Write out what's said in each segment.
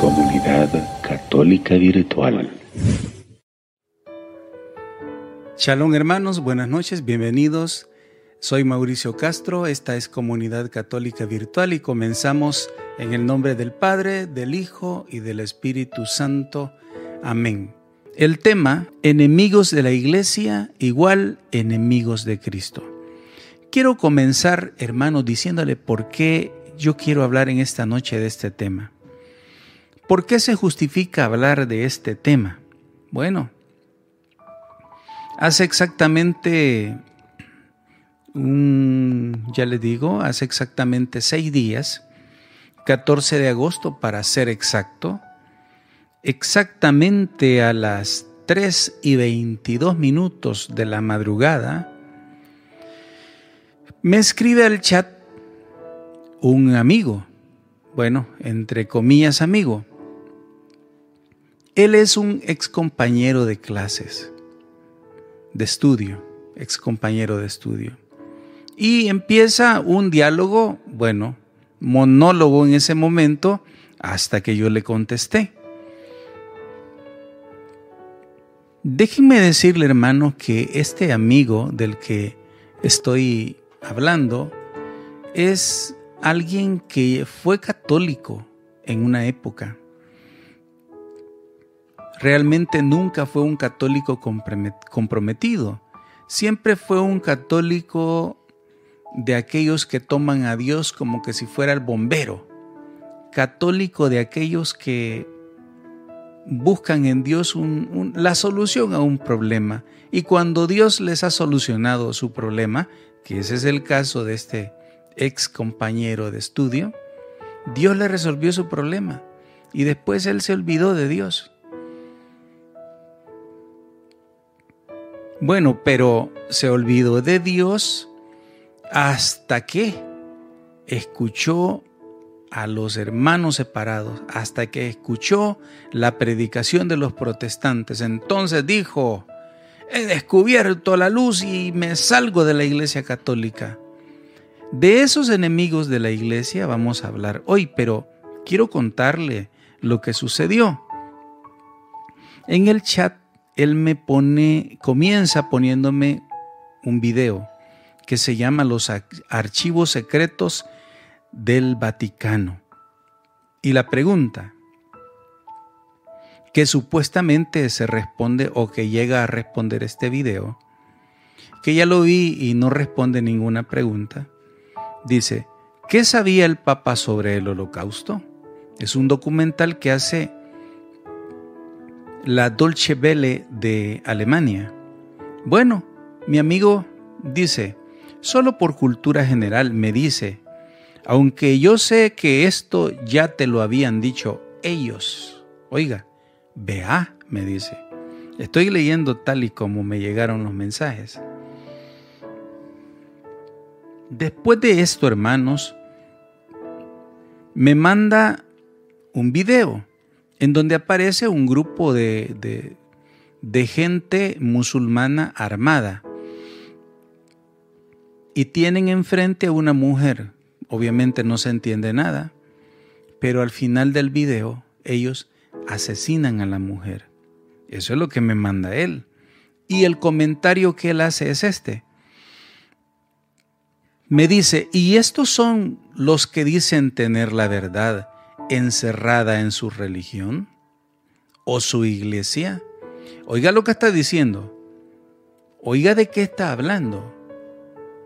Comunidad Católica Virtual. Shalom hermanos, buenas noches, bienvenidos. Soy Mauricio Castro, esta es Comunidad Católica Virtual y comenzamos en el nombre del Padre, del Hijo y del Espíritu Santo. Amén. El tema, enemigos de la Iglesia igual enemigos de Cristo. Quiero comenzar, hermanos, diciéndole por qué yo quiero hablar en esta noche de este tema. ¿Por qué se justifica hablar de este tema? Bueno, hace exactamente, ya le digo, hace exactamente seis días, 14 de agosto para ser exacto, exactamente a las 3 y 22 minutos de la madrugada, me escribe al chat un amigo, bueno, entre comillas amigo. Él es un ex compañero de clases, de estudio, ex compañero de estudio. Y empieza un diálogo, bueno, monólogo en ese momento, hasta que yo le contesté. Déjenme decirle, hermano, que este amigo del que estoy hablando es alguien que fue católico en una época. Realmente nunca fue un católico comprometido. Siempre fue un católico de aquellos que toman a Dios como que si fuera el bombero. Católico de aquellos que buscan en Dios la solución a un problema. Y cuando Dios les ha solucionado su problema, que ese es el caso de este ex compañero de estudio, Dios le resolvió su problema y después él se olvidó de Dios. Bueno, pero se olvidó de Dios hasta que escuchó a los hermanos separados, hasta que escuchó la predicación de los protestantes. Entonces dijo, he descubierto la luz y me salgo de la iglesia católica. De esos enemigos de la iglesia vamos a hablar hoy, pero quiero contarle lo que sucedió. En el chat él me pone, comienza poniéndome un video que se llama Los archivos secretos del Vaticano. Y la pregunta que supuestamente se responde o que llega a responder este video, que ya lo vi y no responde ninguna pregunta, dice, ¿qué sabía el Papa sobre el holocausto? Es un documental que hace la Dolce Welle de Alemania. Bueno, mi amigo dice, solo por cultura general me dice, aunque yo sé que esto ya te lo habían dicho ellos. Oiga, vea, me dice, estoy leyendo tal y como me llegaron los mensajes. Después de esto, hermanos, me manda un video en donde aparece un grupo de, de, gente musulmana armada y tienen enfrente a una mujer. Obviamente no se entiende nada, pero al final del video ellos asesinan a la mujer. Eso es lo que me manda él. Y el comentario que él hace es este. Me dice, ¿y estos son los que dicen tener la verdad encerrada en su religión o su iglesia? Oiga lo que está diciendo. Oiga de qué está hablando.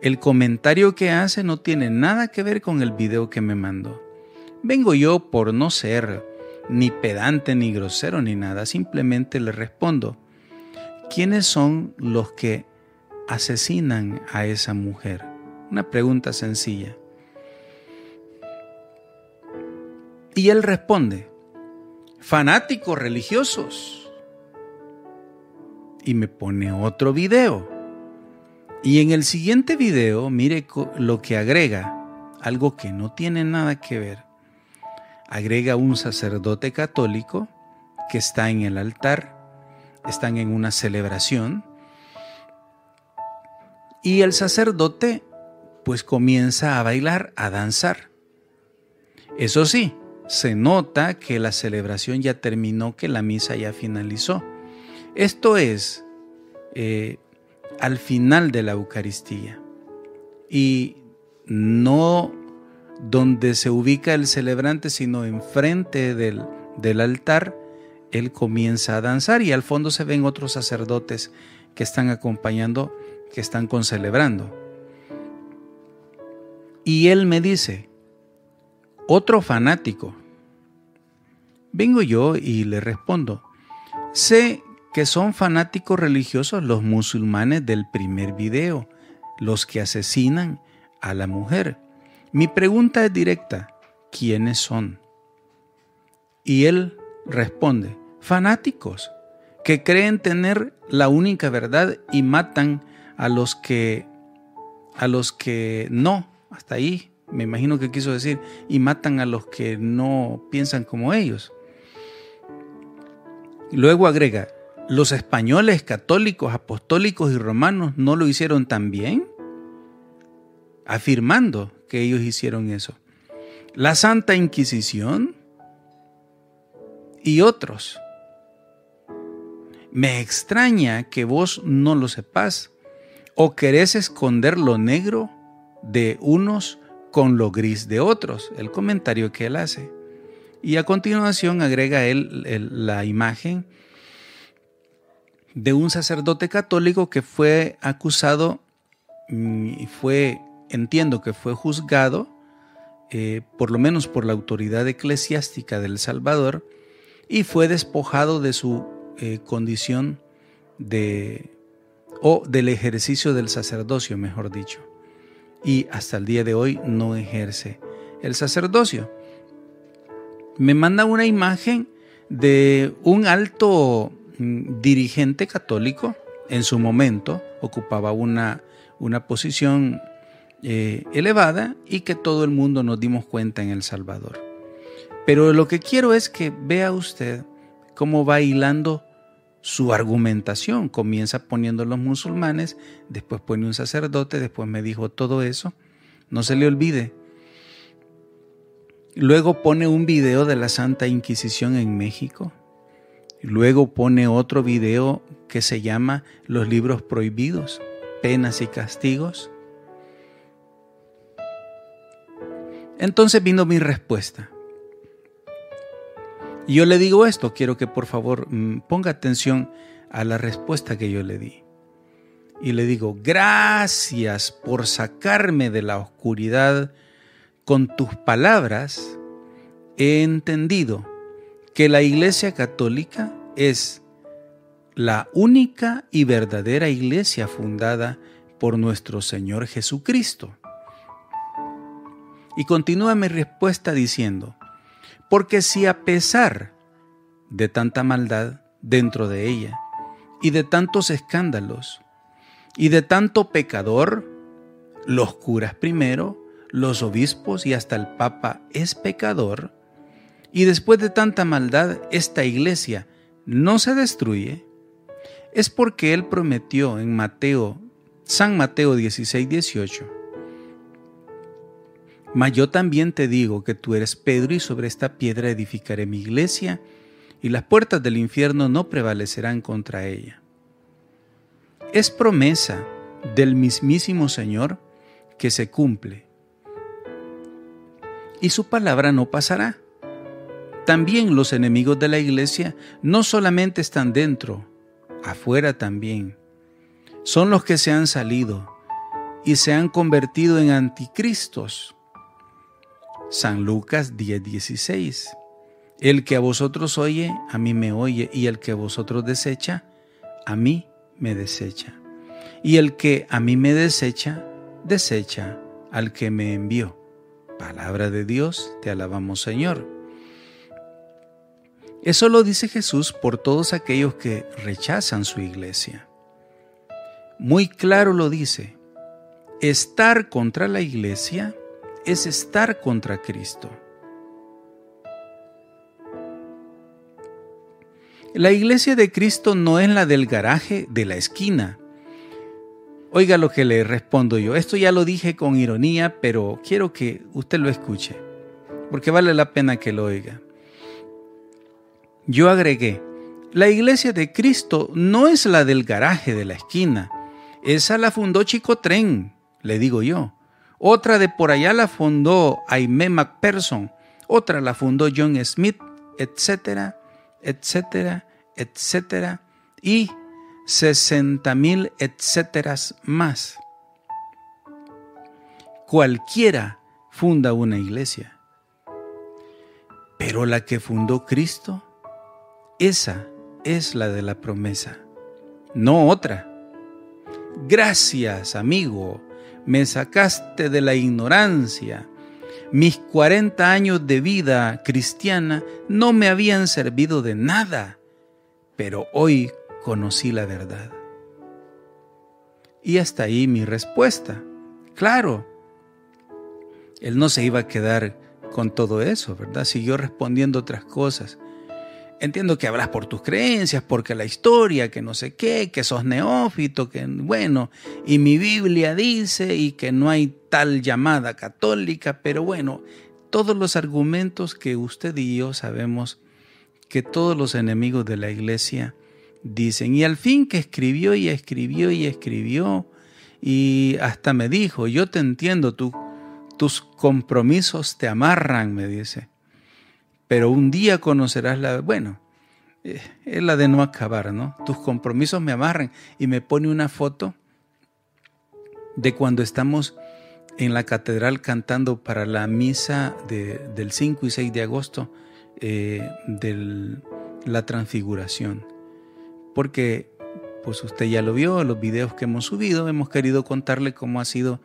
El comentario que hace no tiene nada que ver con el video que me mandó. Vengo yo por no ser ni pedante, ni grosero, ni nada. Simplemente le respondo, ¿quiénes son los que asesinan a esa mujer? Una pregunta sencilla. Y él responde, fanáticos religiosos. Y me pone otro video. Y en el siguiente video, mire lo que agrega, algo que no tiene nada que ver. Agrega un sacerdote católico que está en el altar, están en una celebración, y el sacerdote pues comienza a bailar, a danzar. Eso sí, se nota que la celebración ya terminó, que la misa ya finalizó. Esto es eh, al final de la Eucaristía y no donde se ubica el celebrante, sino enfrente del, del altar, él comienza a danzar y al fondo se ven otros sacerdotes que están acompañando, que están concelebrando. Y él me dice, otro fanático. Vengo yo y le respondo, sé que son fanáticos religiosos los musulmanes del primer video, los que asesinan a la mujer. Mi pregunta es directa, ¿quiénes son? Y él responde, fanáticos, que creen tener la única verdad y matan a los que a los que no, hasta ahí me imagino que quiso decir, y matan a los que no piensan como ellos. Luego agrega, ¿los españoles católicos, apostólicos y romanos no lo hicieron también? Afirmando que ellos hicieron eso. La Santa Inquisición y otros. Me extraña que vos no lo sepas o querés esconder lo negro de unos con lo gris de otros, el comentario que él hace. Y a continuación agrega él la imagen de un sacerdote católico que fue acusado mm, y fue, entiendo que fue juzgado, eh, por lo menos por la autoridad eclesiástica del Salvador, y fue despojado de su eh, condición de, o del ejercicio del sacerdocio, mejor dicho. Y hasta el día de hoy no ejerce el sacerdocio. Me manda una imagen de un alto Mm, dirigente católico, en su momento ocupaba una, una posición eh, elevada y que todo el mundo nos dimos cuenta en El Salvador. Pero lo que quiero es que vea usted cómo va hilando su argumentación. Comienza poniendo los musulmanes, después pone un sacerdote, después me dijo todo eso. No se le olvide. Luego pone un video de la Santa Inquisición en México. Luego pone otro video que se llama Los libros prohibidos, penas y castigos. Entonces vino mi respuesta. Y yo le digo esto, quiero que por favor mm, ponga atención a la respuesta que yo le di. Y le digo, gracias por sacarme de la oscuridad con tus palabras. He entendido que la Iglesia Católica es la única y verdadera iglesia fundada por nuestro Señor Jesucristo. Y continúa mi respuesta diciendo, porque si a pesar de tanta maldad dentro de ella, y de tantos escándalos, y de tanto pecador, los curas primero, los obispos y hasta el Papa es pecador, y después de tanta maldad, esta iglesia no se destruye, es porque Él prometió en Mateo, San Mateo 16, 18, Mas yo también te digo que tú eres Pedro y sobre esta piedra edificaré mi iglesia y las puertas del infierno no prevalecerán contra ella. Es promesa del mismísimo Señor que se cumple y su palabra no pasará. También los enemigos de la iglesia no solamente están dentro, afuera también. Son los que se han salido y se han convertido en anticristos. San Lucas 10:16. El que a vosotros oye, a mí me oye, y el que a vosotros desecha, a mí me desecha. Y el que a mí me desecha, desecha al que me envió. Palabra de Dios, te alabamos Señor. Eso lo dice Jesús por todos aquellos que rechazan su iglesia. Muy claro lo dice. Estar contra la iglesia es estar contra Cristo. La iglesia de Cristo no es la del garaje de la esquina. Oiga lo que le respondo yo. Esto ya lo dije con ironía, pero quiero que usted lo escuche, porque vale la pena que lo oiga. Yo agregué, la iglesia de Cristo no es la del garaje de la esquina. Esa la fundó Chico Tren, le digo yo. Otra de por allá la fundó Aimee McPherson. Otra la fundó John Smith, etcétera, etcétera, etcétera. Y 60 mil etcéteras más. Cualquiera funda una iglesia. Pero la que fundó Cristo, esa es la de la promesa, no otra. Gracias, amigo, me sacaste de la ignorancia. Mis 40 años de vida cristiana no me habían servido de nada, pero hoy conocí la verdad. Y hasta ahí mi respuesta. Claro, él no se iba a quedar con todo eso, ¿verdad? Siguió respondiendo otras cosas. Entiendo que hablas por tus creencias, porque la historia, que no sé qué, que sos neófito, que bueno, y mi Biblia dice y que no hay tal llamada católica, pero bueno, todos los argumentos que usted y yo sabemos que todos los enemigos de la iglesia dicen. Y al fin que escribió y escribió y escribió y hasta me dijo, yo te entiendo, tú, tus compromisos te amarran, me dice. Pero un día conocerás la... Bueno, eh, es la de no acabar, ¿no? Tus compromisos me amarran. Y me pone una foto de cuando estamos en la catedral cantando para la misa del 5 y 6 de agosto eh, de la transfiguración porque pues usted ya lo vio, los videos que hemos subido, hemos querido contarle cómo ha sido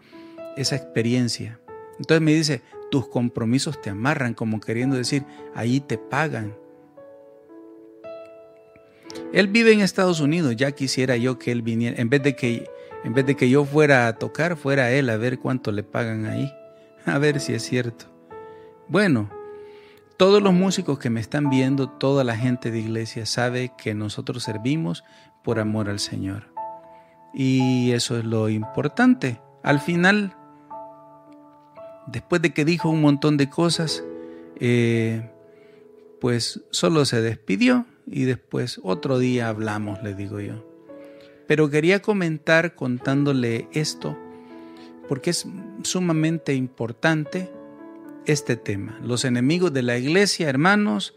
esa experiencia. Entonces me dice, tus compromisos te amarran, como queriendo decir, ahí te pagan. Él vive en Estados Unidos, ya quisiera yo que él viniera, en vez de que, en vez de que yo fuera a tocar, fuera él a ver cuánto le pagan ahí, a ver si es cierto. Bueno, todos los músicos que me están viendo, toda la gente de iglesia sabe que nosotros servimos por amor al Señor. Y eso es lo importante. Al final, después de que dijo un montón de cosas, eh, pues solo se despidió y después otro día hablamos, le digo yo. Pero quería comentar contándole esto porque es sumamente importante este tema. Los enemigos de la iglesia, hermanos,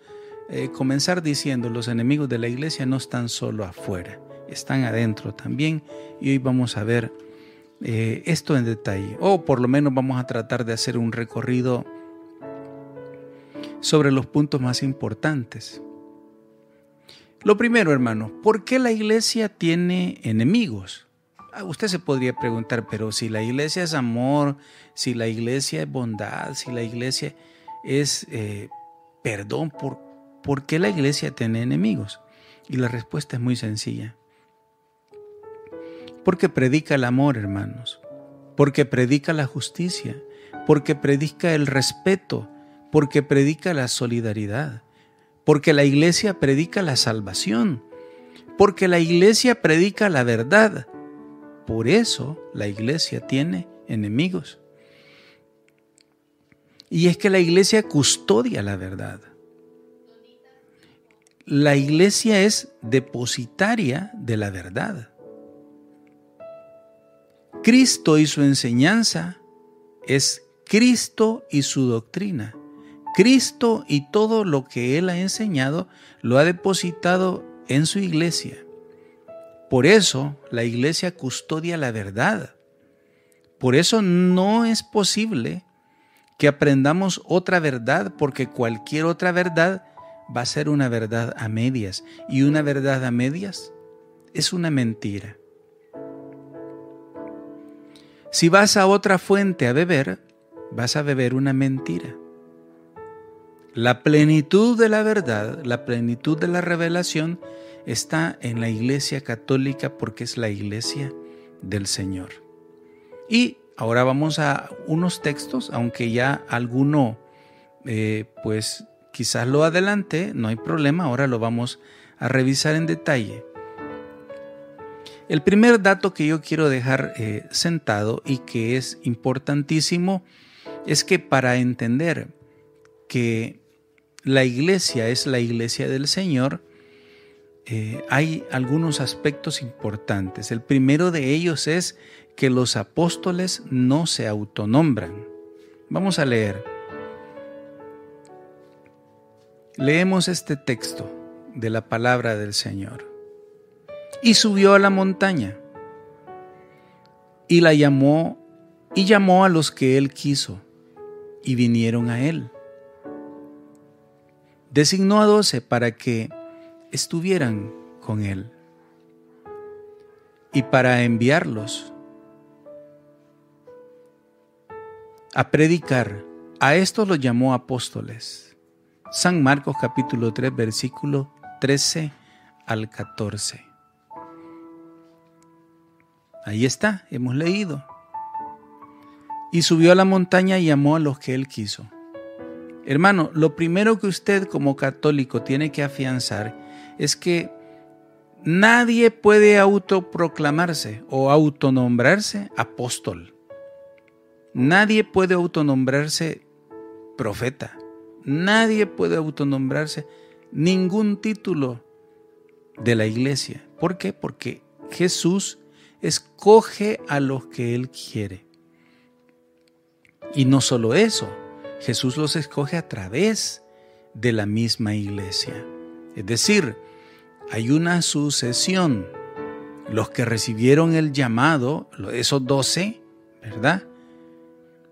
eh, comenzar diciendo, los enemigos de la iglesia no están solo afuera, están adentro también. Y hoy vamos a ver eh, esto en detalle, o por lo menos vamos a tratar de hacer un recorrido sobre los puntos más importantes. Lo primero, hermano, ¿por qué la iglesia tiene enemigos? Ah, usted se podría preguntar, pero si la iglesia es amor, si la iglesia es bondad, si la iglesia es eh, perdón, ¿por, ¿por qué la iglesia tiene enemigos? Y la respuesta es muy sencilla. Porque predica el amor, hermanos. Porque predica la justicia. Porque predica el respeto. Porque predica la solidaridad. Porque la iglesia predica la salvación. Porque la iglesia predica la verdad por eso la iglesia tiene enemigos. Y es que la iglesia custodia la verdad. La iglesia es depositaria de la verdad. Cristo y su enseñanza es Cristo y su doctrina. Cristo y todo lo que Él ha enseñado lo ha depositado en su iglesia. Por eso la iglesia custodia la verdad. Por eso no es posible que aprendamos otra verdad, porque cualquier otra verdad va a ser una verdad a medias. Y una verdad a medias es una mentira. Si vas a otra fuente a beber, vas a beber una mentira. La plenitud de la verdad, la plenitud de la revelación está en la iglesia católica porque es la iglesia del Señor. Y ahora vamos a unos textos, aunque ya alguno, eh, pues quizás lo adelante, no hay problema, ahora lo vamos a revisar en detalle. El primer dato que yo quiero dejar eh, sentado y que es importantísimo es que para entender que la iglesia es la iglesia del Señor, eh, hay algunos aspectos importantes. El primero de ellos es que los apóstoles no se autonombran. Vamos a leer. Leemos este texto de la palabra del Señor. Y subió a la montaña y la llamó y llamó a los que él quiso y vinieron a él. Designó a doce para que estuvieran con él y para enviarlos a predicar. A estos los llamó apóstoles. San Marcos capítulo 3 versículo 13 al 14. Ahí está, hemos leído. Y subió a la montaña y llamó a los que él quiso. Hermano, lo primero que usted como católico tiene que afianzar es que nadie puede autoproclamarse o autonombrarse apóstol. Nadie puede autonombrarse profeta. Nadie puede autonombrarse ningún título de la iglesia. ¿Por qué? Porque Jesús escoge a los que Él quiere. Y no solo eso, Jesús los escoge a través de la misma iglesia. Es decir, hay una sucesión. Los que recibieron el llamado, esos doce, ¿verdad?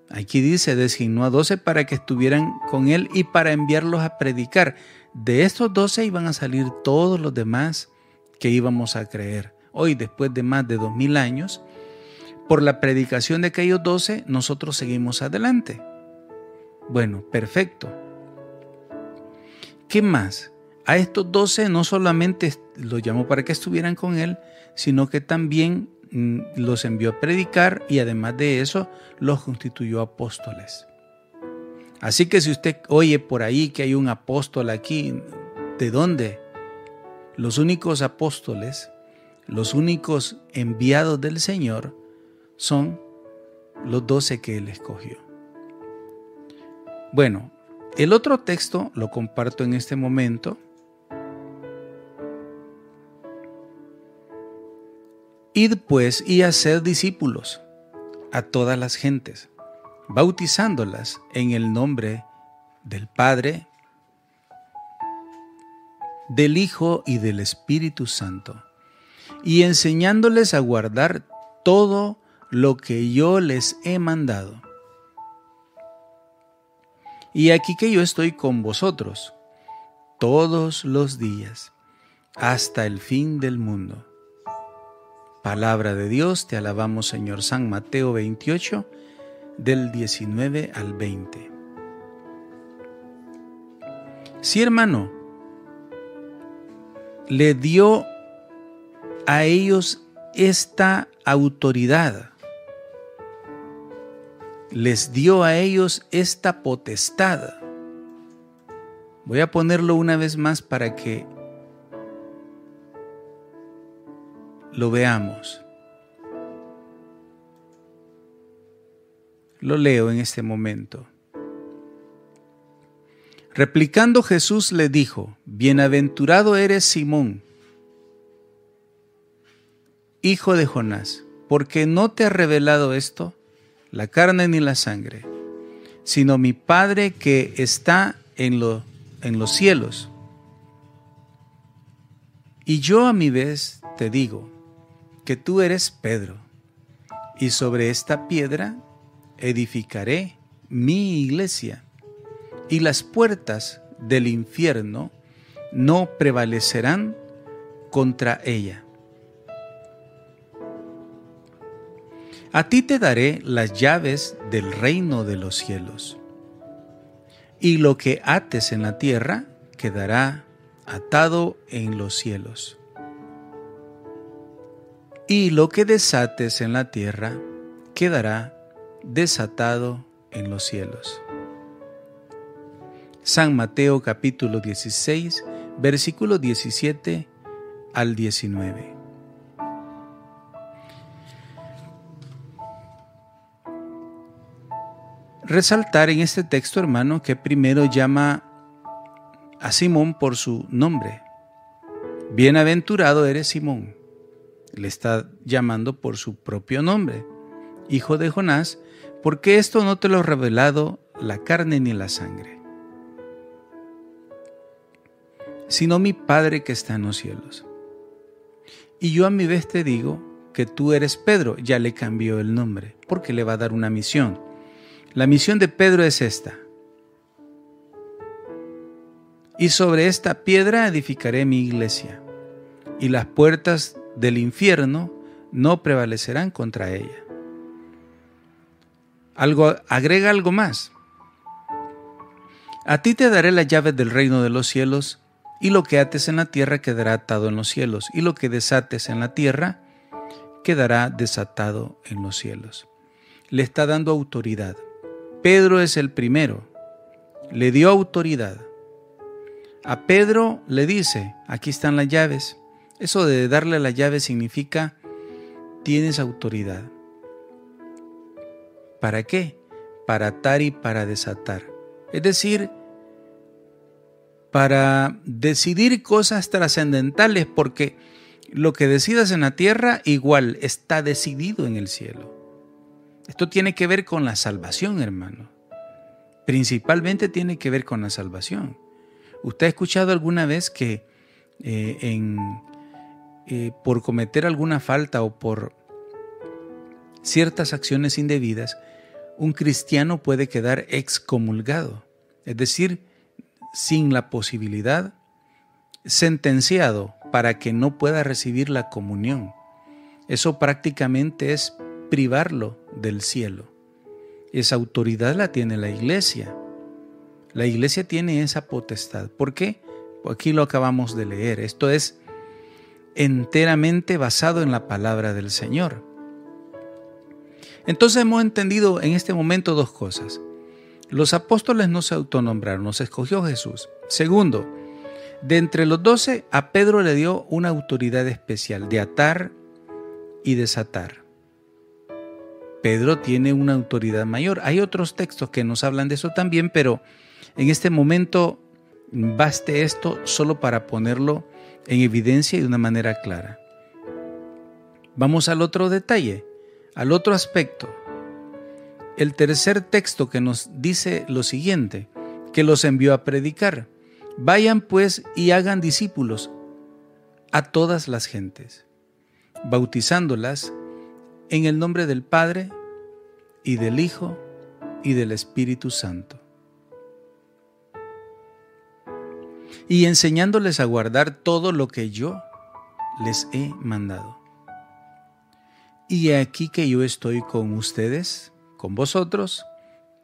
Aquí dice, designó a doce para que estuvieran con él y para enviarlos a predicar. De estos doce iban a salir todos los demás que íbamos a creer. Hoy, después de más de dos mil años, por la predicación de aquellos doce, nosotros seguimos adelante. Bueno, perfecto. ¿Qué más? A estos doce no solamente los llamó para que estuvieran con él, sino que también mm, los envió a predicar y además de eso los constituyó apóstoles. Así que si usted oye por ahí que hay un apóstol aquí, ¿de dónde? Los únicos apóstoles, los únicos enviados del Señor son los doce que Él escogió. Bueno, el otro texto lo comparto en este momento. Id pues y hacer discípulos a todas las gentes bautizándolas en el nombre del Padre, del Hijo y del Espíritu Santo, y enseñándoles a guardar todo lo que yo les he mandado. Y aquí que yo estoy con vosotros todos los días, hasta el fin del mundo. Palabra de Dios, te alabamos Señor San Mateo 28, del 19 al 20. Si hermano, le dio a ellos esta autoridad, les dio a ellos esta potestad. Voy a ponerlo una vez más para que lo veamos. Lo leo en este momento. Replicando Jesús le dijo, Bienaventurado eres Simón, hijo de Jonás, porque no te ha revelado esto la carne ni la sangre, sino mi Padre que está en, lo, en los cielos. Y yo a mi vez te digo que tú eres Pedro, y sobre esta piedra edificaré mi iglesia, y las puertas del infierno no prevalecerán contra ella. A ti te daré las llaves del reino de los cielos, y lo que ates en la tierra quedará atado en los cielos, y lo que desates en la tierra quedará desatado en los cielos. San Mateo capítulo 16, versículo 17 al 19. Resaltar en este texto, hermano, que primero llama a Simón por su nombre. Bienaventurado eres Simón. Le está llamando por su propio nombre, hijo de Jonás, porque esto no te lo ha revelado la carne ni la sangre, sino mi Padre que está en los cielos. Y yo a mi vez te digo que tú eres Pedro, ya le cambió el nombre, porque le va a dar una misión. La misión de Pedro es esta. Y sobre esta piedra edificaré mi iglesia, y las puertas del infierno no prevalecerán contra ella. Algo, agrega algo más. A ti te daré las llaves del reino de los cielos, y lo que ates en la tierra quedará atado en los cielos, y lo que desates en la tierra quedará desatado en los cielos. Le está dando autoridad. Pedro es el primero. Le dio autoridad. A Pedro le dice, aquí están las llaves. Eso de darle las llaves significa, tienes autoridad. ¿Para qué? Para atar y para desatar. Es decir, para decidir cosas trascendentales, porque lo que decidas en la tierra igual está decidido en el cielo. Esto tiene que ver con la salvación, hermano. Principalmente tiene que ver con la salvación. ¿Usted ha escuchado alguna vez que eh, eh, por cometer alguna falta o por ciertas acciones indebidas, un cristiano puede quedar excomulgado? Es decir, sin la posibilidad, sentenciado para que no pueda recibir la comunión. Eso prácticamente es privarlo del cielo. Esa autoridad la tiene la iglesia. La iglesia tiene esa potestad. ¿Por qué? Aquí lo acabamos de leer. Esto es enteramente basado en la palabra del Señor. Entonces hemos entendido en este momento dos cosas. Los apóstoles no se autonombraron, nos escogió Jesús. Segundo, de entre los doce, a Pedro le dio una autoridad especial de atar y desatar. Pedro tiene una autoridad mayor. Hay otros textos que nos hablan de eso también, pero en este momento baste esto solo para ponerlo en evidencia y de una manera clara. Vamos al otro detalle, al otro aspecto el tercer texto que nos dice lo siguiente, que los envió a predicar. Vayan pues y hagan discípulos a todas las gentes, bautizándolas en el nombre del Padre y del Hijo y del Espíritu Santo. Y enseñándoles a guardar todo lo que yo les he mandado. Y aquí que yo estoy con ustedes con vosotros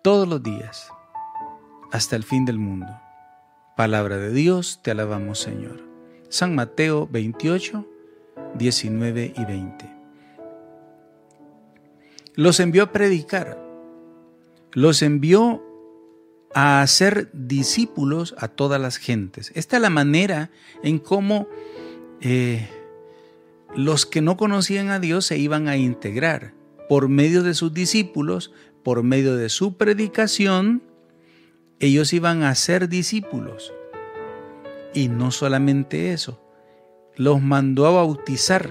todos los días, hasta el fin del mundo. Palabra de Dios, te alabamos Señor. San Mateo 28, 19 y 20. Los envió a predicar, los envió a hacer discípulos a todas las gentes. Esta es la manera en cómo eh, los que no conocían a Dios se iban a integrar por medio de sus discípulos, por medio de su predicación, ellos iban a ser discípulos. Y no solamente eso, los mandó a bautizar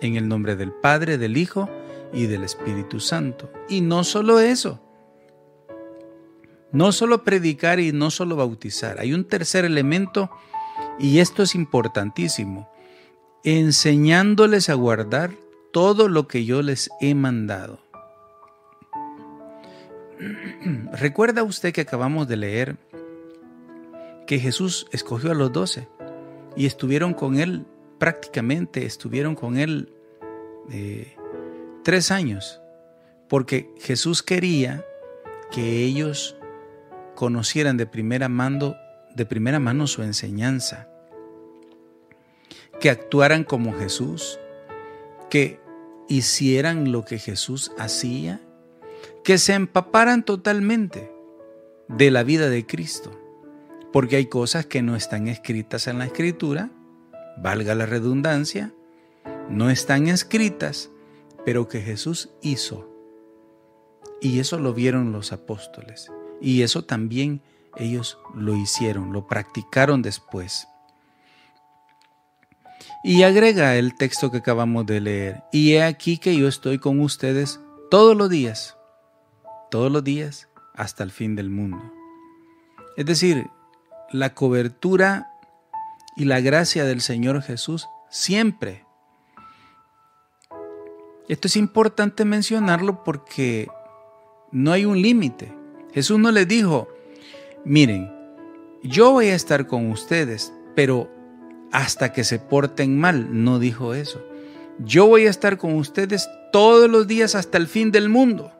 en el nombre del Padre, del Hijo y del Espíritu Santo. Y no solo eso, no solo predicar y no solo bautizar, hay un tercer elemento y esto es importantísimo, enseñándoles a guardar todo lo que yo les he mandado. ¿Recuerda usted que acabamos de leer que Jesús escogió a los doce y estuvieron con él prácticamente, estuvieron con él eh, tres años? Porque Jesús quería que ellos conocieran de primera, mando, de primera mano su enseñanza, que actuaran como Jesús, que hicieran lo que Jesús hacía, que se empaparan totalmente de la vida de Cristo, porque hay cosas que no están escritas en la escritura, valga la redundancia, no están escritas, pero que Jesús hizo. Y eso lo vieron los apóstoles. Y eso también ellos lo hicieron, lo practicaron después. Y agrega el texto que acabamos de leer. Y he aquí que yo estoy con ustedes todos los días, todos los días hasta el fin del mundo. Es decir, la cobertura y la gracia del Señor Jesús siempre. Esto es importante mencionarlo porque no hay un límite. Jesús no les dijo, miren, yo voy a estar con ustedes, pero hasta que se porten mal, no dijo eso. Yo voy a estar con ustedes todos los días hasta el fin del mundo.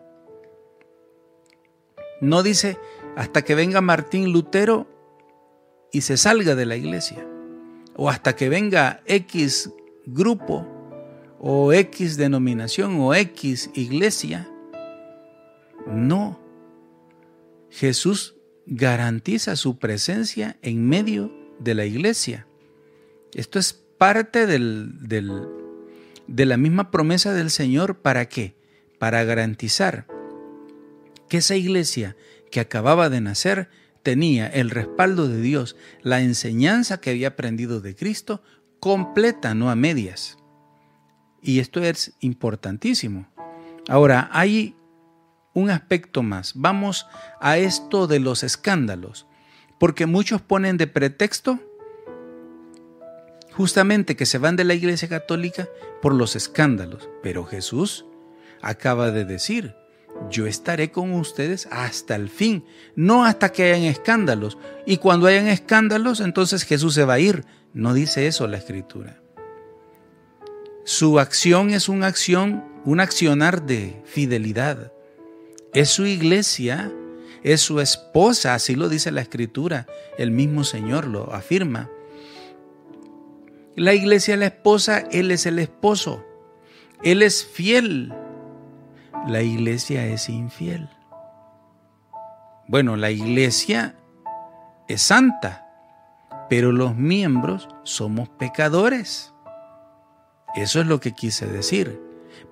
No dice hasta que venga Martín Lutero y se salga de la iglesia. O hasta que venga X grupo o X denominación o X iglesia. No. Jesús garantiza su presencia en medio de la iglesia. Esto es parte de la misma promesa del Señor. ¿Para qué? Para garantizar que esa iglesia que acababa de nacer tenía el respaldo de Dios, la enseñanza que había aprendido de Cristo, completa, no a medias. Y esto es importantísimo. Ahora, hay un aspecto más. Vamos a esto de los escándalos, porque muchos ponen de pretexto justamente que se van de la Iglesia Católica por los escándalos. Pero Jesús acaba de decir, yo estaré con ustedes hasta el fin, no hasta que hayan escándalos. Y cuando hayan escándalos, entonces Jesús se va a ir. No dice eso la Escritura. Su acción es una acción, un accionar de fidelidad. Es su iglesia, es su esposa, así lo dice la Escritura. El mismo Señor lo afirma. La iglesia es la esposa, Él es el esposo. Él es fiel. La iglesia es infiel. Bueno, la iglesia es santa, pero los miembros somos pecadores. Eso es lo que quise decir.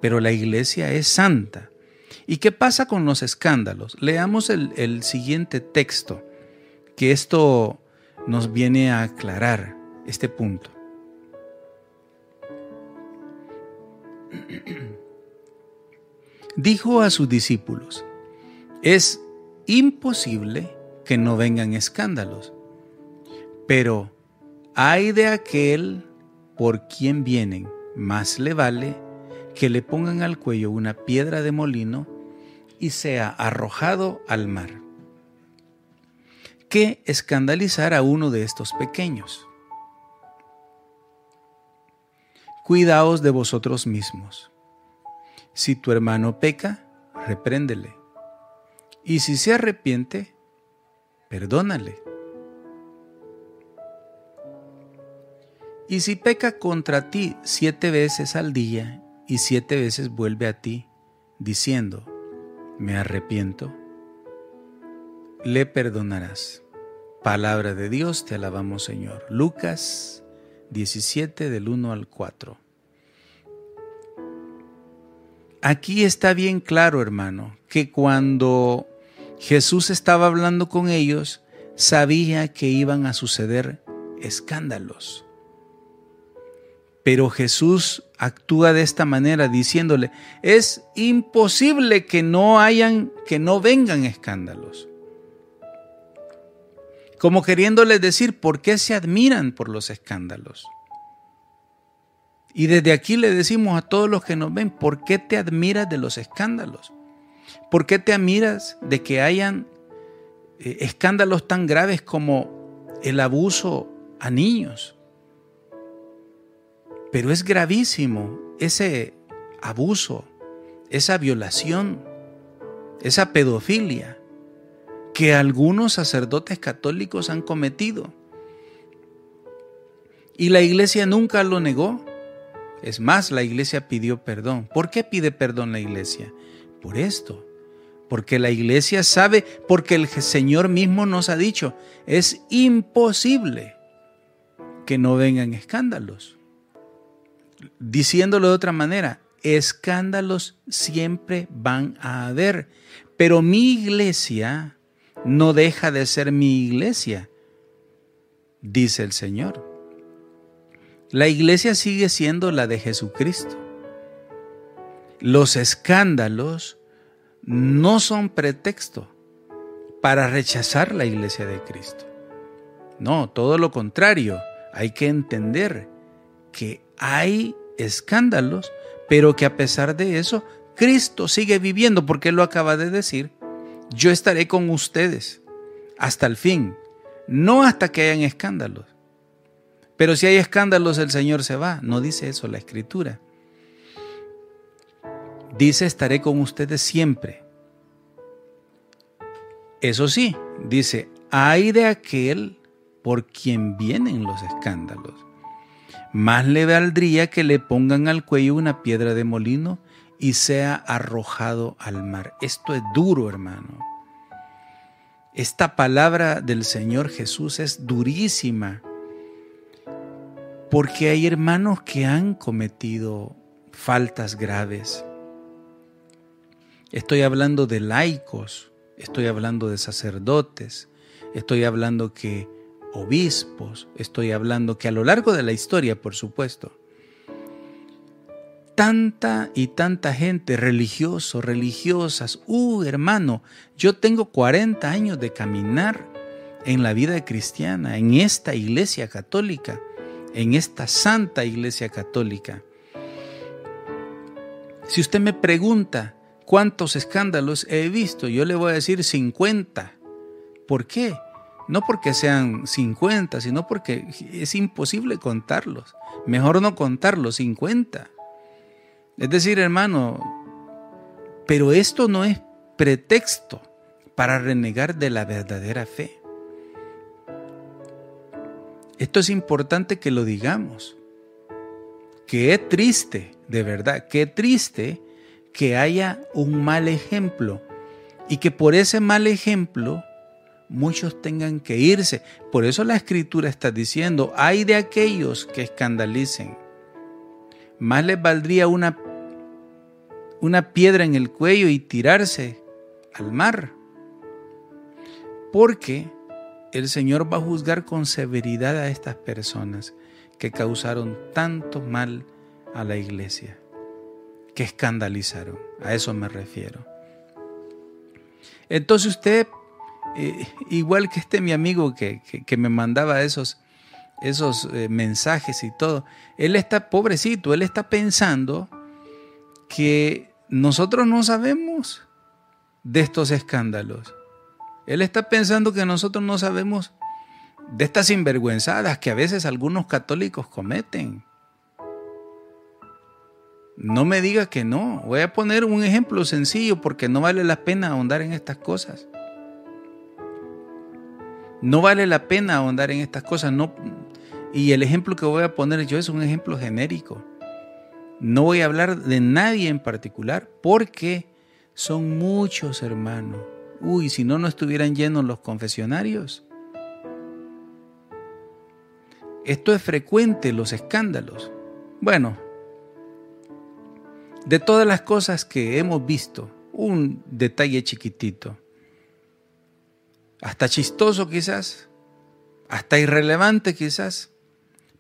Pero la iglesia es santa. ¿Y qué pasa con los escándalos? Leamos el, siguiente texto, que esto nos viene a aclarar este punto. Dijo a sus discípulos, es imposible que no vengan escándalos, pero hay de aquel por quien vienen, más le vale que le pongan al cuello una piedra de molino y sea arrojado al mar. ¿Qué escandalizar a uno de estos pequeños? Cuidaos de vosotros mismos. Si tu hermano peca, repréndele. Y si se arrepiente, perdónale. Y si peca contra ti siete veces al día y siete veces vuelve a ti, diciendo, me arrepiento, le perdonarás. Palabra de Dios, te alabamos Señor. Lucas 17 del 1 al 4. Aquí está bien claro, hermano, que cuando Jesús estaba hablando con ellos, sabía que iban a suceder escándalos. Pero Jesús actúa de esta manera diciéndole, es imposible que no hayan, que no vengan escándalos como queriéndoles decir por qué se admiran por los escándalos. Y desde aquí le decimos a todos los que nos ven, ¿por qué te admiras de los escándalos? ¿Por qué te admiras de que hayan eh, escándalos tan graves como el abuso a niños? Pero es gravísimo ese abuso, esa violación, esa pedofilia que algunos sacerdotes católicos han cometido. Y la iglesia nunca lo negó. Es más, la iglesia pidió perdón. ¿Por qué pide perdón la iglesia? Por esto. Porque la iglesia sabe, porque el Señor mismo nos ha dicho, es imposible que no vengan escándalos. Diciéndolo de otra manera, escándalos siempre van a haber, pero mi iglesia no deja de ser mi iglesia, dice el Señor. La iglesia sigue siendo la de Jesucristo. Los escándalos no son pretexto para rechazar la iglesia de Cristo. No, todo lo contrario. Hay que entender que hay escándalos, pero que a pesar de eso, Cristo sigue viviendo, porque Él lo acaba de decir. Yo estaré con ustedes hasta el fin, no hasta que hayan escándalos. Pero si hay escándalos, el Señor se va. No dice eso la Escritura. Dice, estaré con ustedes siempre. Eso sí, dice, hay de aquel por quien vienen los escándalos. Más le valdría que le pongan al cuello una piedra de molino y sea arrojado al mar. Esto es duro, hermano. Esta palabra del Señor Jesús es durísima porque hay hermanos que han cometido faltas graves. Estoy hablando de laicos, estoy hablando de sacerdotes, estoy hablando que obispos, estoy hablando que a lo largo de la historia, por supuesto, tanta y tanta gente, religiosos, religiosas, uh, hermano, yo tengo 40 años de caminar en la vida cristiana, en esta iglesia católica, en esta santa iglesia católica. Si usted me pregunta cuántos escándalos he visto, yo le voy a decir 50. ¿Por qué? No porque sean 50, sino porque es imposible contarlos. Mejor no contarlos, 50. Es decir, hermano, pero esto no es pretexto para renegar de la verdadera fe. Esto es importante que lo digamos. Que es triste, de verdad, que triste que haya un mal ejemplo y que por ese mal ejemplo muchos tengan que irse. Por eso la escritura está diciendo, hay de aquellos que escandalicen. Más les valdría una, una piedra en el cuello y tirarse al mar. Porque el Señor va a juzgar con severidad a estas personas que causaron tanto mal a la iglesia, que escandalizaron. A eso me refiero. Entonces usted eh, igual que este mi amigo que, me mandaba esos, esos eh, mensajes y todo, él está pobrecito, él está pensando que nosotros no sabemos de estos escándalos. Él está pensando que nosotros no sabemos de estas sinvergüenzadas que a veces algunos católicos cometen. No me diga que no. Voy a poner un ejemplo sencillo porque no vale la pena ahondar en estas cosas. No vale la pena ahondar en estas cosas. No, y el ejemplo que voy a poner yo es un ejemplo genérico. No voy a hablar de nadie en particular porque son muchos hermanos. Uy, si no, no estuvieran llenos los confesionarios. Esto es frecuente, los escándalos. Bueno, de todas las cosas que hemos visto, un detalle chiquitito hasta chistoso quizás, hasta irrelevante quizás,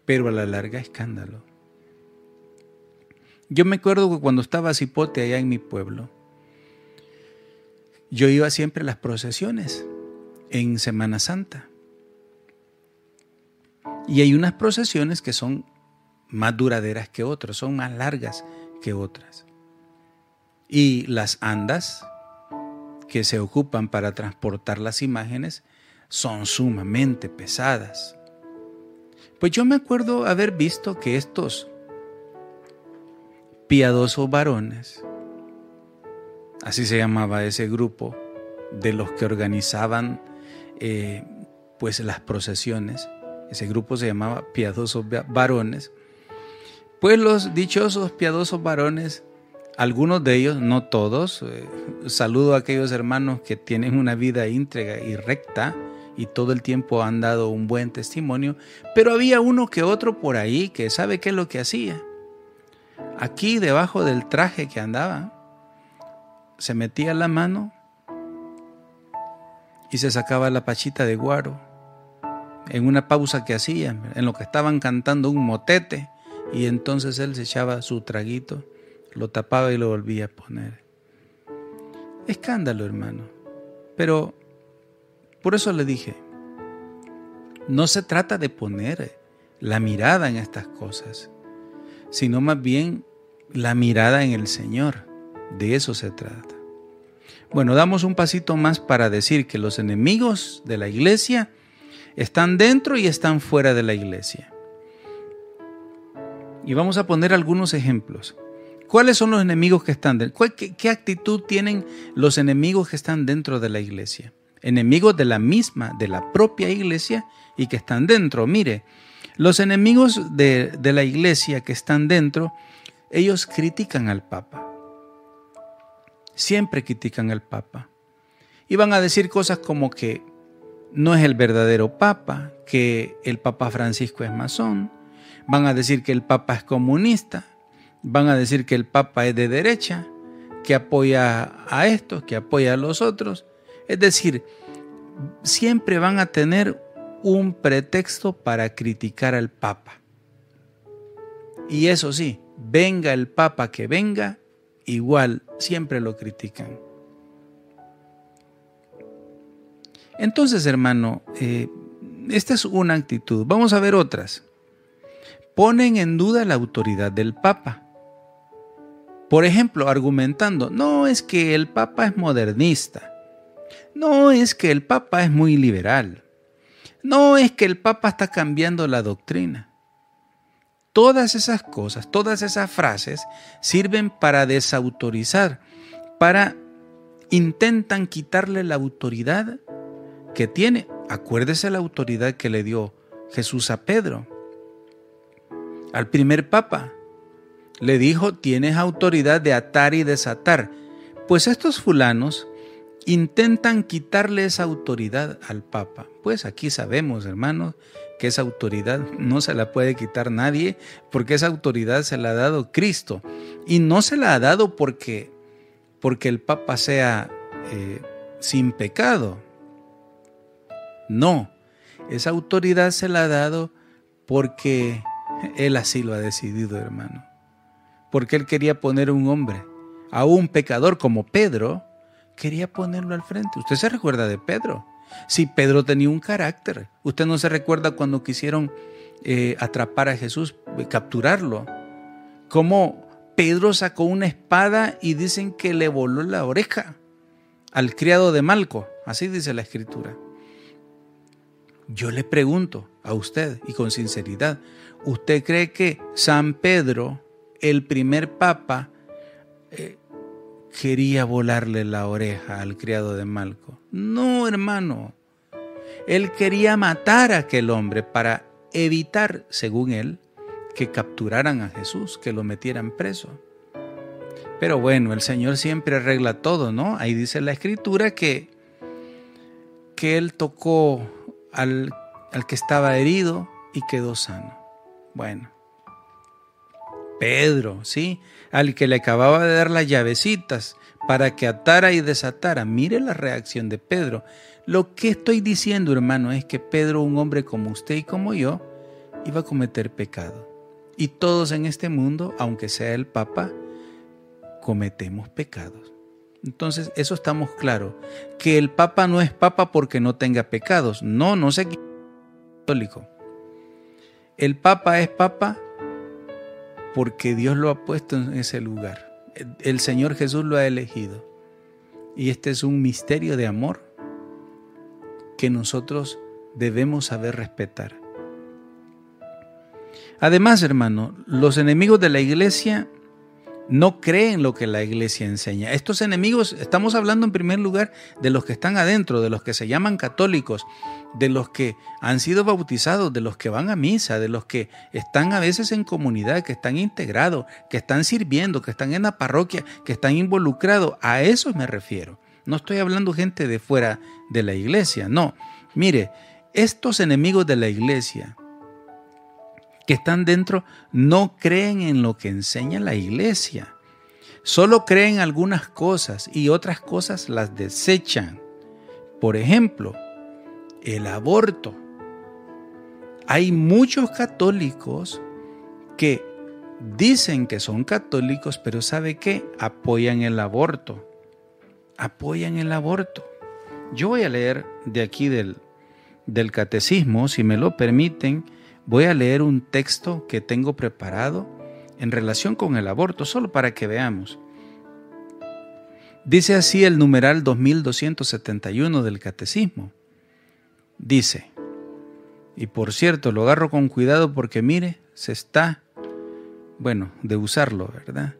pero a la larga escándalo. Yo me acuerdo que cuando estaba cipote allá en mi pueblo, yo iba siempre a las procesiones en Semana Santa. Y hay unas procesiones que son más duraderas que otras, son más largas que otras. Y las andas que se ocupan para transportar las imágenes son sumamente pesadas. Pues yo me acuerdo haber visto que estos piadosos varones, así se llamaba ese grupo de los que organizaban eh, pues las procesiones, ese grupo se llamaba piadosos varones, pues los dichosos piadosos varones algunos de ellos, no todos, eh, saludo a aquellos hermanos que tienen una vida íntegra y recta y todo el tiempo han dado un buen testimonio, pero había uno que otro por ahí que sabe qué es lo que hacía. aquí debajo del traje que andaba, se metía la mano y se sacaba la pachita de guaro en una pausa que hacía, en lo que estaban cantando un motete, y entonces él se echaba su traguito, lo tapaba y lo volvía a poner. Escándalo, hermano. Pero por eso le dije, no se trata de poner la mirada en estas cosas, sino más bien la mirada en el Señor. De eso se trata. Bueno, damos un pasito más para decir que los enemigos de la iglesia están dentro y están fuera de la iglesia. Y vamos a poner algunos ejemplos. ¿Cuáles son los enemigos que están dentro? ¿Qué, ¿Qué, actitud tienen los enemigos que están dentro de la iglesia? Enemigos de la misma, de la propia iglesia y que están dentro. Mire, los enemigos de, de la iglesia que están dentro, ellos critican al Papa. Siempre critican al Papa. Y van a decir cosas como que no es el verdadero Papa, que el Papa Francisco es masón, van a decir que el Papa es comunista, van a decir que el Papa es de derecha, que apoya a estos, que apoya a los otros. Es decir, siempre van a tener un pretexto para criticar al Papa. Y eso sí, venga el Papa que venga, igual siempre lo critican. Entonces, hermano, eh, esta es una actitud. Vamos a ver otras. Ponen en duda la autoridad del Papa. Por ejemplo, argumentando, no es que el Papa es modernista. No es que el Papa es muy liberal. No es que el Papa está cambiando la doctrina. Todas esas cosas, todas esas frases sirven para desautorizar, para intentan quitarle la autoridad que tiene. Acuérdese la autoridad que le dio Jesús a Pedro. Al primer papa le dijo, tienes autoridad de atar y desatar. Pues estos fulanos intentan quitarle esa autoridad al papa. Pues aquí sabemos, hermanos, que esa autoridad no se la puede quitar nadie, porque esa autoridad se la ha dado Cristo. Y no se la ha dado porque, porque el Papa sea eh, sin pecado. No, esa autoridad se la ha dado porque Él así lo ha decidido, hermano. Porque Él quería poner un hombre, a un pecador como Pedro, quería ponerlo al frente. Usted se recuerda de Pedro. Si Pedro tenía un carácter, usted no se recuerda cuando quisieron eh, atrapar a Jesús, capturarlo. Como Pedro sacó una espada y dicen que le voló la oreja al criado de Malco. Así dice la escritura. Yo le pregunto a usted y con sinceridad, ¿usted cree que San Pedro, el primer papa, eh, quería volarle la oreja al criado de Malco. No, hermano. Él quería matar a aquel hombre para evitar, según él, que capturaran a Jesús, que lo metieran preso. Pero bueno, el Señor siempre arregla todo, ¿no? Ahí dice la escritura que, que Él tocó al, al que estaba herido y quedó sano. Bueno, Pedro, ¿sí? Al que le acababa de dar las llavecitas para que atara y desatara. Mire la reacción de Pedro. Lo que estoy diciendo, hermano, es que Pedro, un hombre como usted y como yo, iba a cometer pecado. Y todos en este mundo, aunque sea el Papa, cometemos pecados. Entonces, eso estamos claros. Que el Papa no es Papa porque no tenga pecados. No, no sé católico. El Papa es Papa porque Dios lo ha puesto en ese lugar. El Señor Jesús lo ha elegido. Y este es un misterio de amor que nosotros debemos saber respetar. Además, hermano, los enemigos de la iglesia no creen lo que la iglesia enseña. Estos enemigos, estamos hablando en primer lugar de los que están adentro, de los que se llaman católicos, de los que han sido bautizados, de los que van a misa, de los que están a veces en comunidad, que están integrados, que están sirviendo, que están en la parroquia, que están involucrados. A eso me refiero. No estoy hablando gente de fuera de la iglesia, no. Mire, estos enemigos de la iglesia que están dentro no creen en lo que enseña la iglesia. Solo creen algunas cosas y otras cosas las desechan. Por ejemplo, el aborto. Hay muchos católicos que dicen que son católicos, pero ¿sabe qué? Apoyan el aborto. Apoyan el aborto. Yo voy a leer de aquí del, del catecismo, si me lo permiten, voy a leer un texto que tengo preparado en relación con el aborto, solo para que veamos. Dice así el numeral 2271 del catecismo. Dice, y por cierto, lo agarro con cuidado porque mire, se está, bueno, de usarlo, ¿verdad?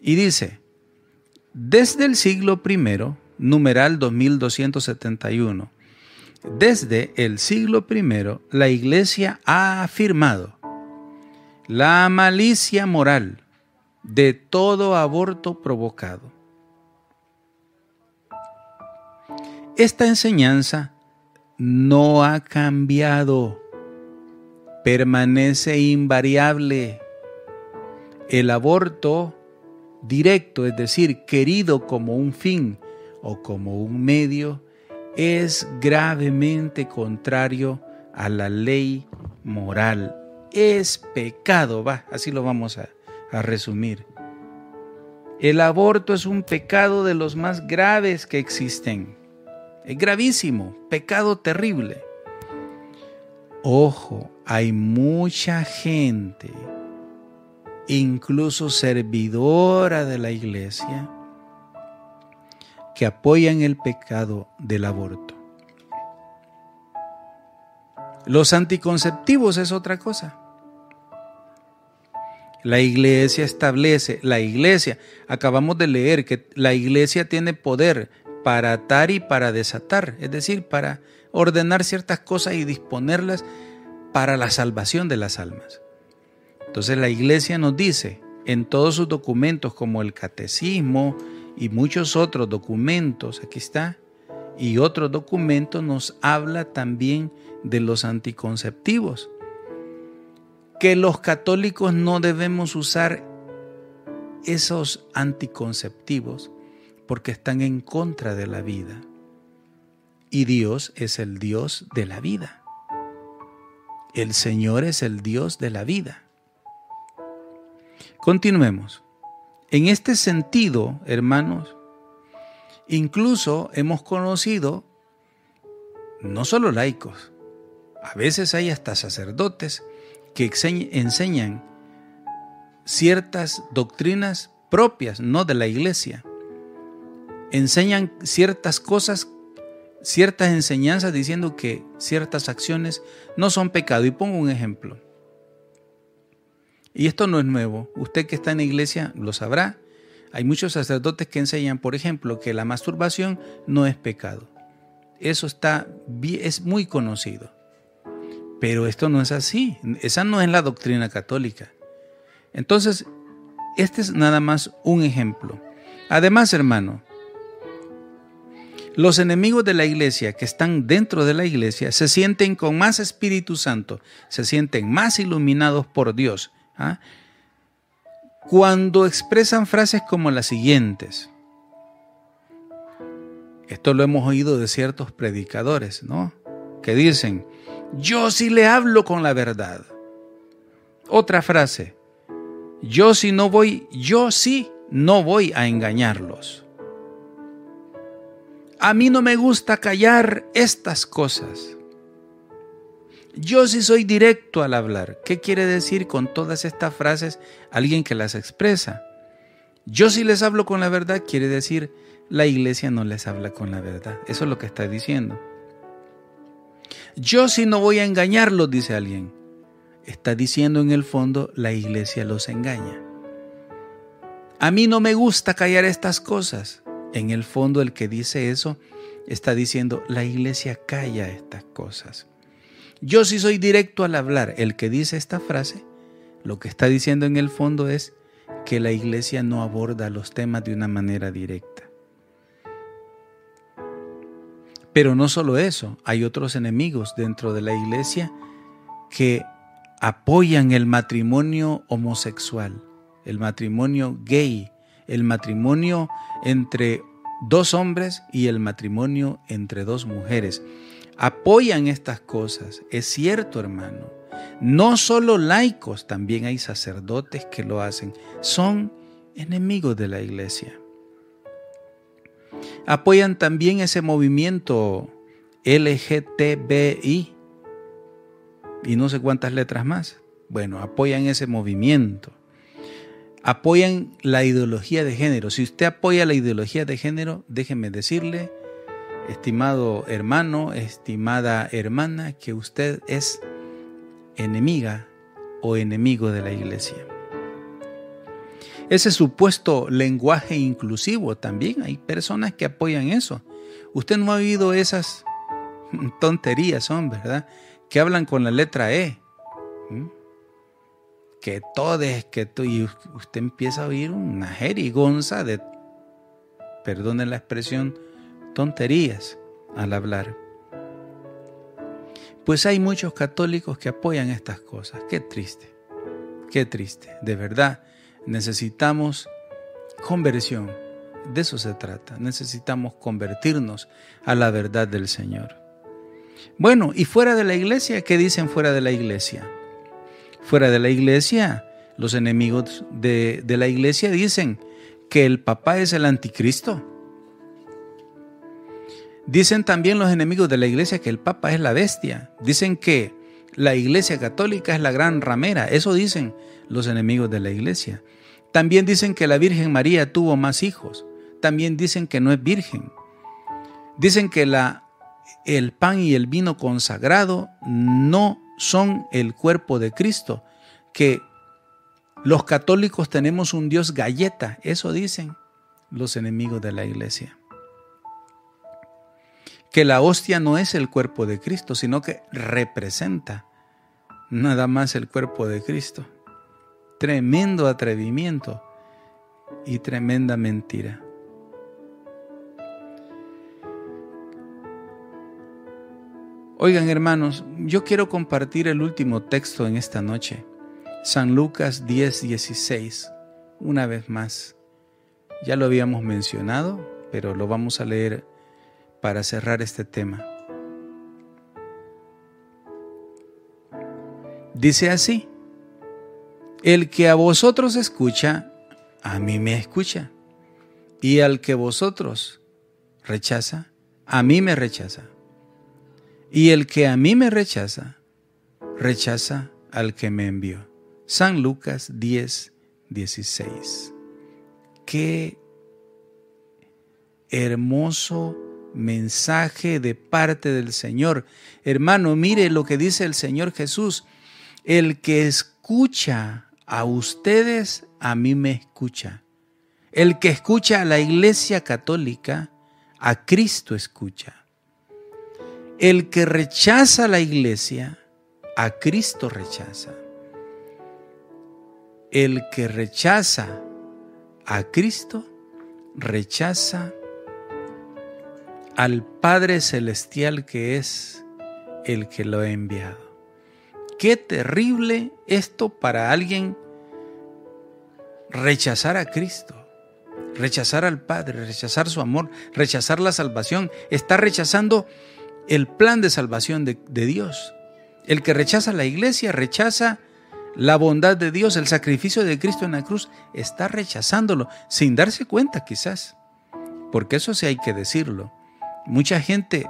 Y dice, desde el siglo I, numeral 2271, desde el siglo I, la Iglesia ha afirmado la malicia moral de todo aborto provocado. Esta enseñanza no ha cambiado, permanece invariable. El aborto directo, es decir, querido como un fin o como un medio, es gravemente contrario a la ley moral. Es pecado, va, así lo vamos a, a resumir. El aborto es un pecado de los más graves que existen. Es gravísimo, pecado terrible. Ojo, hay mucha gente, incluso servidora de la iglesia, que apoyan el pecado del aborto. Los anticonceptivos es otra cosa. La iglesia establece, la iglesia, acabamos de leer que la iglesia tiene poder para atar y para desatar, es decir, para ordenar ciertas cosas y disponerlas para la salvación de las almas. Entonces la iglesia nos dice en todos sus documentos como el catecismo y muchos otros documentos, aquí está, y otros documentos nos habla también de los anticonceptivos, que los católicos no debemos usar esos anticonceptivos porque están en contra de la vida. Y Dios es el Dios de la vida. El Señor es el Dios de la vida. Continuemos. En este sentido, hermanos, incluso hemos conocido no solo laicos, a veces hay hasta sacerdotes que enseñan ciertas doctrinas propias, no de la iglesia, enseñan ciertas cosas, ciertas enseñanzas diciendo que ciertas acciones no son pecado. Y pongo un ejemplo. Y esto no es nuevo. Usted que está en la iglesia lo sabrá. Hay muchos sacerdotes que enseñan, por ejemplo, que la masturbación no es pecado. Eso está es muy conocido. Pero esto no es así. Esa no es la doctrina católica. Entonces, este es nada más un ejemplo. Además, hermano, los enemigos de la iglesia que están dentro de la iglesia se sienten con más Espíritu Santo, se sienten más iluminados por Dios. ¿ah? Cuando expresan frases como las siguientes. Esto lo hemos oído de ciertos predicadores, ¿no? Que dicen, yo sí le hablo con la verdad. Otra frase, yo sí no voy, yo sí no voy a engañarlos. A mí no me gusta callar estas cosas. Yo sí soy directo al hablar. ¿Qué quiere decir con todas estas frases alguien que las expresa? Yo sí les hablo con la verdad, quiere decir la iglesia no les habla con la verdad. Eso es lo que está diciendo. Yo sí no voy a engañarlos, dice alguien. Está diciendo en el fondo la iglesia los engaña. A mí no me gusta callar estas cosas. En el fondo el que dice eso está diciendo, la iglesia calla estas cosas. Yo sí soy directo al hablar. El que dice esta frase, lo que está diciendo en el fondo es que la iglesia no aborda los temas de una manera directa. Pero no solo eso, hay otros enemigos dentro de la iglesia que apoyan el matrimonio homosexual, el matrimonio gay, el matrimonio entre dos hombres y el matrimonio entre dos mujeres. Apoyan estas cosas. Es cierto, hermano. No solo laicos, también hay sacerdotes que lo hacen. Son enemigos de la iglesia. Apoyan también ese movimiento LGTBI y no sé cuántas letras más. Bueno, apoyan ese movimiento. Apoyan la ideología de género. Si usted apoya la ideología de género, déjeme decirle, estimado hermano, estimada hermana, que usted es enemiga o enemigo de la iglesia. Ese supuesto lenguaje inclusivo también hay personas que apoyan eso. Usted no ha oído esas tonterías, son, ¿verdad? Que hablan con la letra E. Que todes, que tú, y usted empieza a oír una jerigonza de, perdonen la expresión, tonterías al hablar. Pues hay muchos católicos que apoyan estas cosas. Qué triste, qué triste, de verdad necesitamos conversión. De eso se trata. Necesitamos convertirnos a la verdad del Señor. Bueno, y fuera de la iglesia, ¿qué dicen fuera de la iglesia? Fuera de la iglesia, los enemigos de, de la iglesia dicen que el papá es el anticristo. Dicen también los enemigos de la iglesia que el papa es la bestia. Dicen que la iglesia católica es la gran ramera. Eso dicen los enemigos de la iglesia. También dicen que la Virgen María tuvo más hijos. También dicen que no es virgen. Dicen que la, el pan y el vino consagrado no son el cuerpo de Cristo, que los católicos tenemos un Dios galleta, eso dicen los enemigos de la iglesia. Que la hostia no es el cuerpo de Cristo, sino que representa nada más el cuerpo de Cristo tremendo atrevimiento y tremenda mentira. Oigan hermanos, yo quiero compartir el último texto en esta noche, San Lucas 10, 16, una vez más. Ya lo habíamos mencionado, pero lo vamos a leer para cerrar este tema. Dice así, el que a vosotros escucha, a mí me escucha. Y al que vosotros rechaza, a mí me rechaza. Y el que a mí me rechaza, rechaza al que me envió. San Lucas 10, 16. Qué hermoso mensaje de parte del Señor. Hermano, mire lo que dice el Señor Jesús. El que escucha a ustedes, a mí me escucha. El que escucha a la Iglesia Católica, a Cristo escucha. El que rechaza la Iglesia, a Cristo rechaza. El que rechaza a Cristo, rechaza al Padre Celestial que es el que lo ha enviado. Qué terrible esto para alguien rechazar a Cristo, rechazar al Padre, rechazar su amor, rechazar la salvación. Está rechazando el plan de salvación de, Dios. El que rechaza la iglesia, rechaza la bondad de Dios, el sacrificio de Cristo en la cruz, está rechazándolo sin darse cuenta quizás. Porque eso sí hay que decirlo. Mucha gente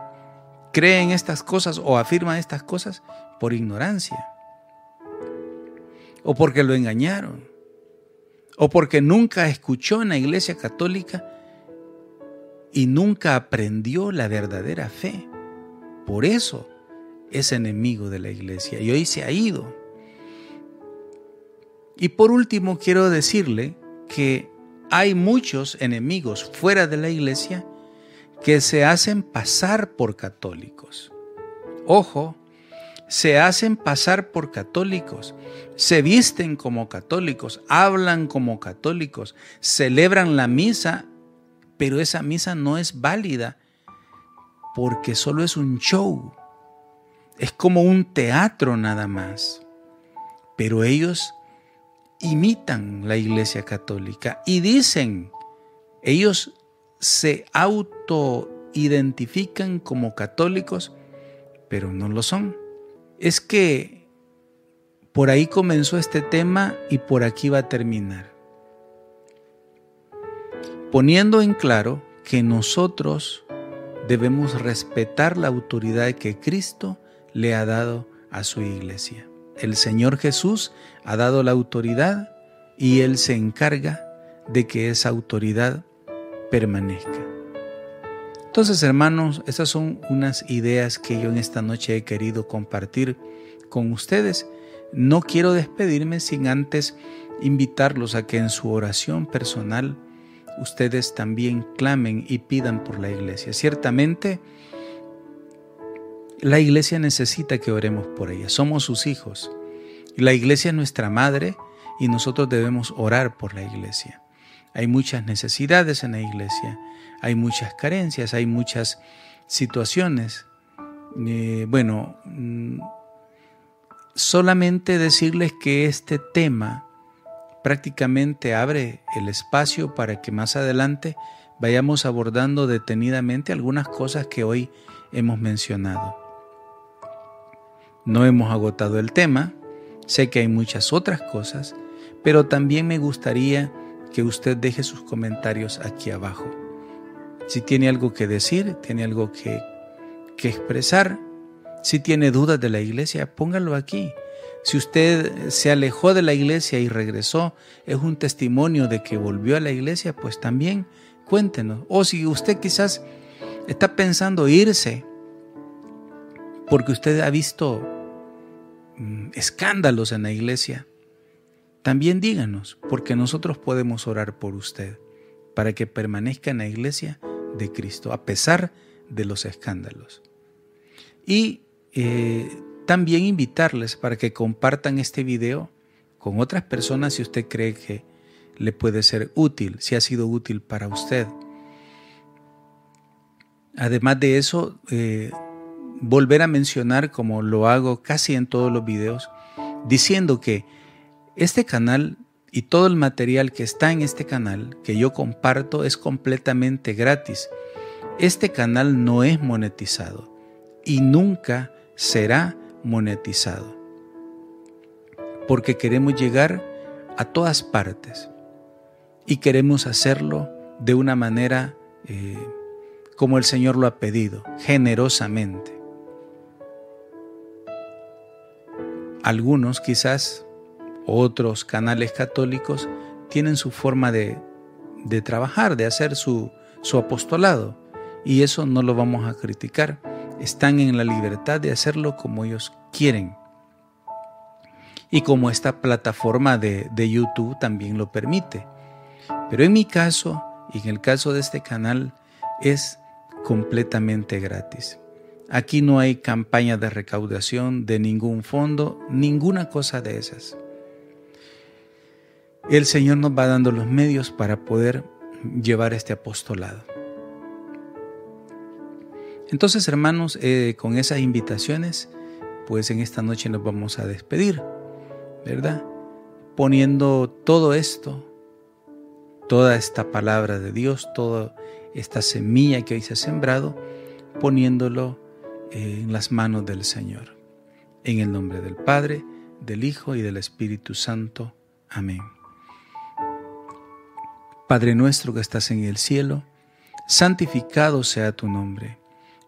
cree en estas cosas o afirma estas cosas por ignorancia, o porque lo engañaron, o porque nunca escuchó en la iglesia católica y nunca aprendió la verdadera fe. Por eso es enemigo de la iglesia y hoy se ha ido. Y por último quiero decirle que hay muchos enemigos fuera de la iglesia que se hacen pasar por católicos. Ojo, se hacen pasar por católicos, se visten como católicos, hablan como católicos, celebran la misa, pero esa misa no es válida porque solo es un show. Es como un teatro nada más. pero ellos imitan la Iglesia Católica y dicen, ellos se auto-identifican como católicos, pero no lo son. Es que por ahí comenzó este tema y por aquí va a terminar. Poniendo en claro que nosotros debemos respetar la autoridad que Cristo le ha dado a su iglesia. El Señor Jesús ha dado la autoridad y Él se encarga de que esa autoridad permanezca. Entonces, hermanos, esas son unas ideas que yo en esta noche he querido compartir con ustedes. No quiero despedirme sin antes invitarlos a que en su oración personal ustedes también clamen y pidan por la iglesia. Ciertamente, la iglesia necesita que oremos por ella. Somos sus hijos. La iglesia es nuestra madre y nosotros debemos orar por la iglesia. Hay muchas necesidades en la iglesia, hay muchas carencias, hay muchas situaciones. Eh, bueno, mm, solamente decirles que este tema prácticamente abre el espacio para que más adelante vayamos abordando detenidamente algunas cosas que hoy hemos mencionado. No hemos agotado el tema, sé que hay muchas otras cosas, pero también me gustaría que usted deje sus comentarios aquí abajo. Si tiene algo que decir, tiene algo que, que expresar, si tiene dudas de la iglesia, póngalo aquí. Si usted se alejó de la iglesia y regresó, es un testimonio de que volvió a la iglesia, pues también cuéntenos. O si usted quizás está pensando irse porque usted ha visto mm, escándalos en la iglesia, también díganos, porque nosotros podemos orar por usted para que permanezca en la iglesia de Cristo, a pesar de los escándalos. Y eh, también invitarles para que compartan este video con otras personas si usted cree que le puede ser útil, si ha sido útil para usted. Además de eso, eh, volver a mencionar, como lo hago casi en todos los videos, diciendo que este canal y todo el material que está en este canal que yo comparto es completamente gratis. Este canal no es monetizado y nunca será monetizado. Porque queremos llegar a todas partes y queremos hacerlo de una manera eh, como el Señor lo ha pedido, generosamente. Algunos quizás, otros canales católicos, tienen su forma de, de trabajar, de hacer su, su apostolado, y eso no lo vamos a criticar están en la libertad de hacerlo como ellos quieren. Y como esta plataforma de, YouTube también lo permite. Pero en mi caso y en el caso de este canal es completamente gratis. Aquí no hay campaña de recaudación de ningún fondo, ninguna cosa de esas. El Señor nos va dando los medios para poder llevar este apostolado. Entonces, hermanos, eh, con esas invitaciones, pues en esta noche nos vamos a despedir, ¿verdad? Poniendo todo esto, toda esta palabra de Dios, toda esta semilla que hoy se ha sembrado, poniéndolo en las manos del Señor. En el nombre del Padre, del Hijo y del Espíritu Santo. Amén. Padre nuestro que estás en el cielo, santificado sea tu nombre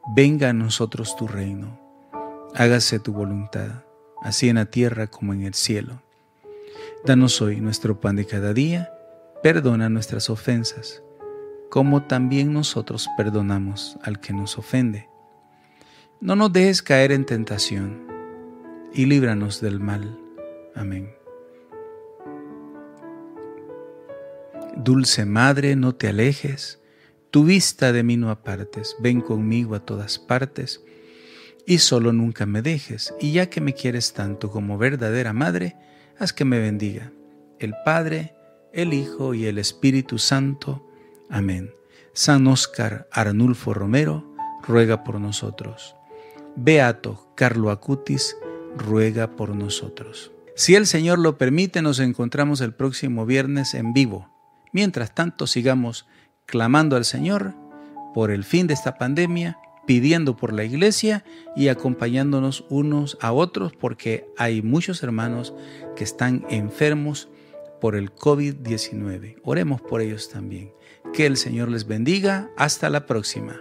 venga a nosotros tu reino, hágase tu voluntad, así en la tierra como en el cielo. Danos hoy nuestro pan de cada día, perdona nuestras ofensas, como también nosotros perdonamos al que nos ofende. No nos dejes caer en tentación, y líbranos del mal. Amén. Dulce Madre, no te alejes, tu vista de mí no apartes, ven conmigo a todas partes, y solo nunca me dejes, y ya que me quieres tanto como verdadera madre, haz que me bendiga el Padre, el Hijo y el Espíritu Santo. Amén. San Óscar Arnulfo Romero, ruega por nosotros. Beato Carlo Acutis, ruega por nosotros. Si el Señor lo permite, nos encontramos el próximo viernes en vivo. Mientras tanto, sigamos clamando al Señor por el fin de esta pandemia, pidiendo por la iglesia y acompañándonos unos a otros porque hay muchos hermanos que están enfermos por el COVID-19. Oremos por ellos también. Que el Señor les bendiga. Hasta la próxima.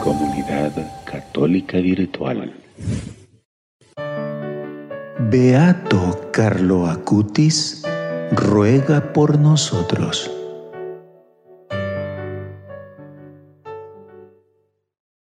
Comunidad Católica Virtual. Beato Carlo Acutis ruega por nosotros.